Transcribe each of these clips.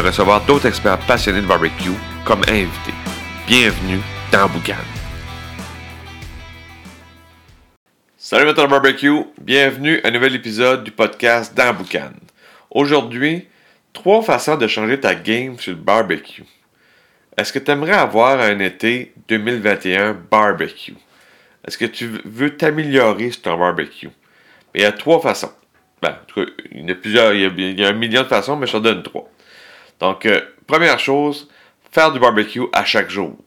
recevoir d'autres experts passionnés de barbecue comme invités. Bienvenue dans Boucan. Salut votre barbecue, bienvenue à un nouvel épisode du podcast dans Boucan. Aujourd'hui, trois façons de changer ta game sur le barbecue. Est-ce que tu aimerais avoir un été 2021 barbecue? Est-ce que tu veux t'améliorer sur ton barbecue? il y a trois façons. Ben, en tout cas, il y a plusieurs, il y a, un million de façons, mais je te donne trois. Donc, euh, première chose, faire du barbecue à chaque jour.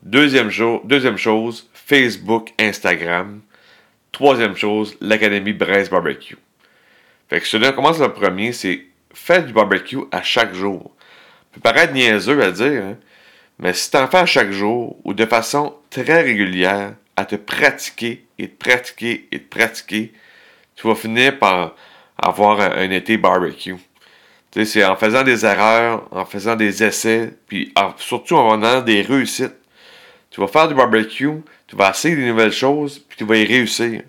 Deuxième, chose, Facebook, Instagram. Troisième chose, l'Académie Braise Barbecue. Fait que celui-là commence le premier, c'est faire du barbecue à chaque jour. Ça peut paraître niaiseux à dire, hein, mais si tu en fais à chaque jour ou de façon très régulière, à te pratiquer et te pratiquer et te pratiquer, tu vas finir par avoir un, été barbecue. C'est en faisant des erreurs, en faisant des essais, puis surtout en ayant des réussites. Tu vas faire du barbecue, tu vas essayer des nouvelles choses, puis tu vas y réussir.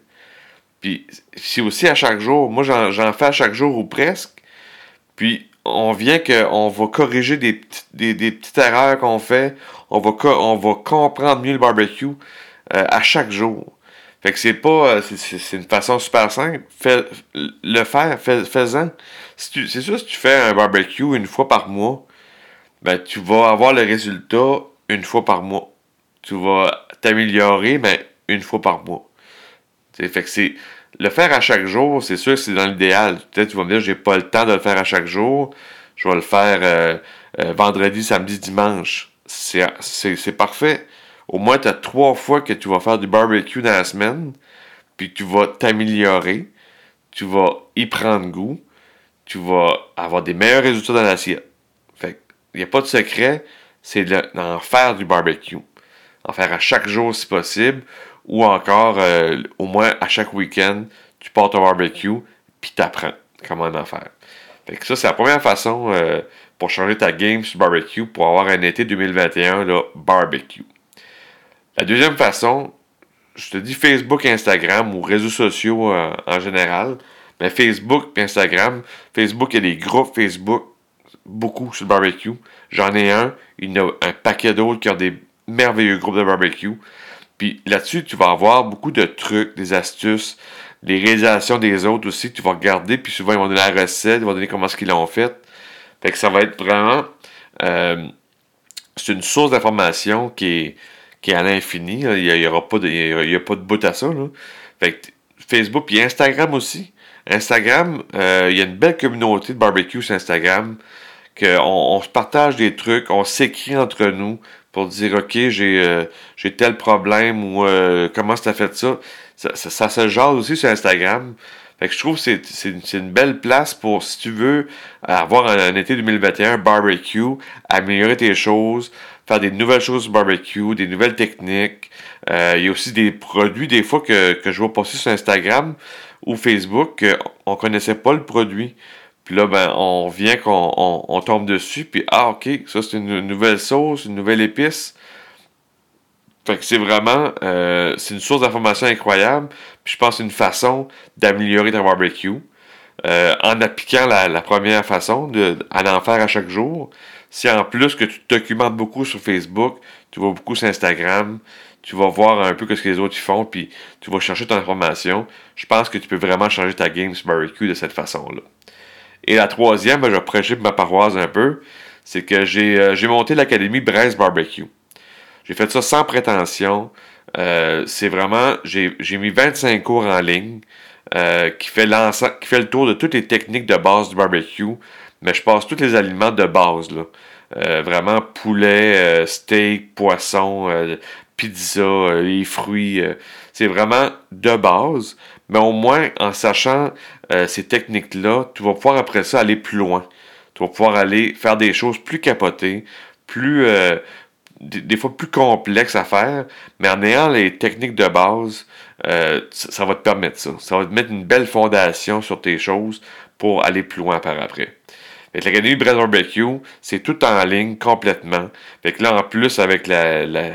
Puis c'est aussi à chaque jour. Moi, j'en fais à chaque jour ou presque. Puis on vient qu'on va corriger des, des, petites erreurs qu'on fait. On va, on va comprendre mieux le barbecue euh, à chaque jour. Fait que c'est pas. Euh, c'est une façon super simple. Fais, le faire, fais-en. c'est sûr, si tu fais un barbecue une fois par mois, ben tu vas avoir le résultat une fois par mois. Tu vas t'améliorer, mais une fois par mois. c'est. Le faire à chaque jour, c'est sûr que c'est dans l'idéal. Peut-être tu vas me dire j'ai pas le temps de le faire à chaque jour. Je vais le faire euh, vendredi, samedi, dimanche. C'est parfait au moins tu as trois fois que tu vas faire du barbecue dans la semaine, puis tu vas t'améliorer, tu vas y prendre goût, tu vas avoir des meilleurs résultats dans l'assiette. Fait il n'y a pas de secret, c'est d'en faire du barbecue. En faire à chaque jour si possible, ou encore euh, au moins à chaque week-end, tu portes un barbecue, puis tu apprends comment en faire. Fait que ça, c'est la première façon euh, pour changer ta game sur barbecue, pour avoir un été 2021 là, barbecue. La deuxième façon, je te dis Facebook, Instagram ou réseaux sociaux euh, en général. Mais Facebook et Instagram, Facebook, il y a des groupes Facebook, beaucoup sur le barbecue. J'en ai un, il y en a un paquet d'autres qui ont des merveilleux groupes de barbecue. Puis là-dessus, tu vas avoir beaucoup de trucs, des astuces, les réalisations des autres aussi tu vas regarder. Puis souvent, ils vont donner la recette, ils vont donner comment ce qu'ils l'ont fait. Fait que ça va être vraiment... Euh, c'est une source d'information qui est qui est à l'infini. Il n'y aura pas de, il a pas de bout à ça. Fait Facebook et Instagram aussi. Instagram, euh, il y a une belle communauté de barbecue sur Instagram. qu'on on, se partage des trucs, on s'écrit entre nous pour dire OK, j'ai euh, tel problème ou euh, comment as fait ça? Ça, ça. se jase aussi sur Instagram. Fait que je trouve que c'est une belle place pour, si tu veux, avoir un, un été 2021 barbecue, améliorer tes choses, faire des nouvelles choses barbecue, des nouvelles techniques. Euh, il y a aussi des produits, des fois, que, je vois passer sur Instagram ou Facebook, qu'on ne connaissait pas le produit. Puis là, ben, on vient qu'on on, tombe dessus, puis ah, ok, ça c'est une nouvelle sauce, une nouvelle épice. Fait que c'est vraiment, euh, c'est une source d'information incroyable. Puis je pense que c'est une façon d'améliorer ton barbecue. Euh, en appliquant la, première façon, de, à en faire à chaque jour, si en plus que tu te documentes beaucoup sur Facebook, tu vas beaucoup sur Instagram, tu vas voir un peu ce que les autres font, puis tu vas chercher ton information, je pense que tu peux vraiment changer ta game sur barbecue de cette façon-là. Et la troisième, ben, je vais prêcher ma paroisse un peu, c'est que j'ai euh, monté l'académie Braise Barbecue. J'ai fait ça sans prétention. Euh, c'est vraiment, j'ai mis 25 cours en ligne euh, qui, fait qui fait le tour de toutes les techniques de base du barbecue, mais je passe tous les aliments de base. Là. Euh, vraiment poulet, euh, steak, poisson, euh, pizza, les fruits. c'est vraiment de base. Mais au moins, en sachant ces techniques-là, tu vas pouvoir après ça aller plus loin. tu vas pouvoir aller faire des choses plus capotées, plus des, fois plus complexes à faire, mais en ayant les techniques de base, euh, ça, va te permettre ça. Ça va te mettre une belle fondation sur tes choses pour aller plus loin par après. L'Académie Bread Barbecue, c'est tout en ligne complètement. Fait que là, en plus, avec la, la,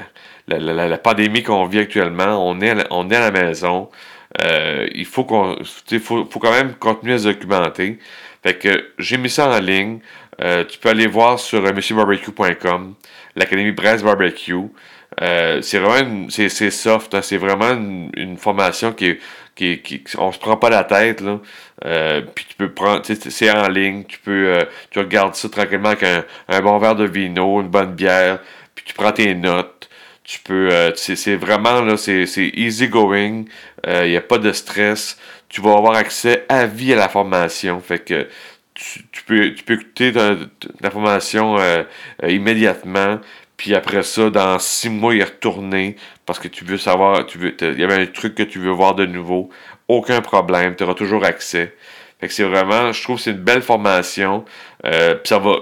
la, pandémie qu'on vit actuellement, on est, à, on est à la maison. Euh, il faut faut, faut quand même continuer à se documenter. Fait que j'ai mis ça en ligne. Euh, tu peux aller voir sur euh, monsieurbarbecue.com, l'Académie Brest Barbecue. Euh, c'est vraiment c'est, soft, hein. c'est vraiment une, formation qui est, qui, qui, on se prend pas la tête là. puis tu peux prendre, c'est en ligne, tu peux tu regardes ça tranquillement avec un, bon verre de vino, une bonne bière, puis tu prends tes notes. Tu peux, c'est, vraiment là, c'est, easy going, il n'y a pas de stress. Tu vas avoir accès à vie à la formation, fait que tu, peux, tu peux écouter l'information euh, euh, immédiatement, puis après ça, dans six mois, y retourner parce que tu veux savoir, tu veux, il y avait un truc que tu veux voir de nouveau. Aucun problème, tu auras toujours accès. Fait que c'est vraiment, je trouve que c'est une belle formation. Euh, puis ça va,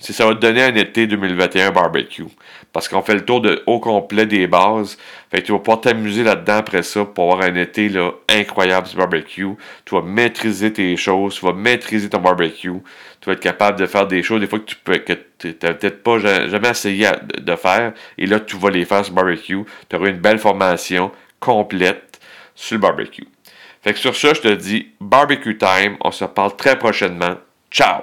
ça va te donner un été 2021 barbecue. Parce qu'on fait le tour de, au complet des bases. Fait que tu vas pouvoir t'amuser là-dedans après ça pour avoir un été là, incroyable sur barbecue. Tu vas maîtriser tes choses, tu vas maîtriser ton barbecue. Tu vas être capable de faire des choses des fois que tu peux que n'as peut-être pas jamais essayé de faire. Et là, tu vas les faire sur barbecue. Tu auras une belle formation complète sur le barbecue. Fait que sur ça, je te dis barbecue time. On se parle très prochainement. Ciao!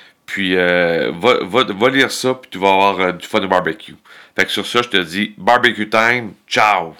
Puis euh, va, va, va, lire ça, puis tu vas avoir euh, du fun de barbecue. Fait que sur ça, je te dis barbecue time, ciao!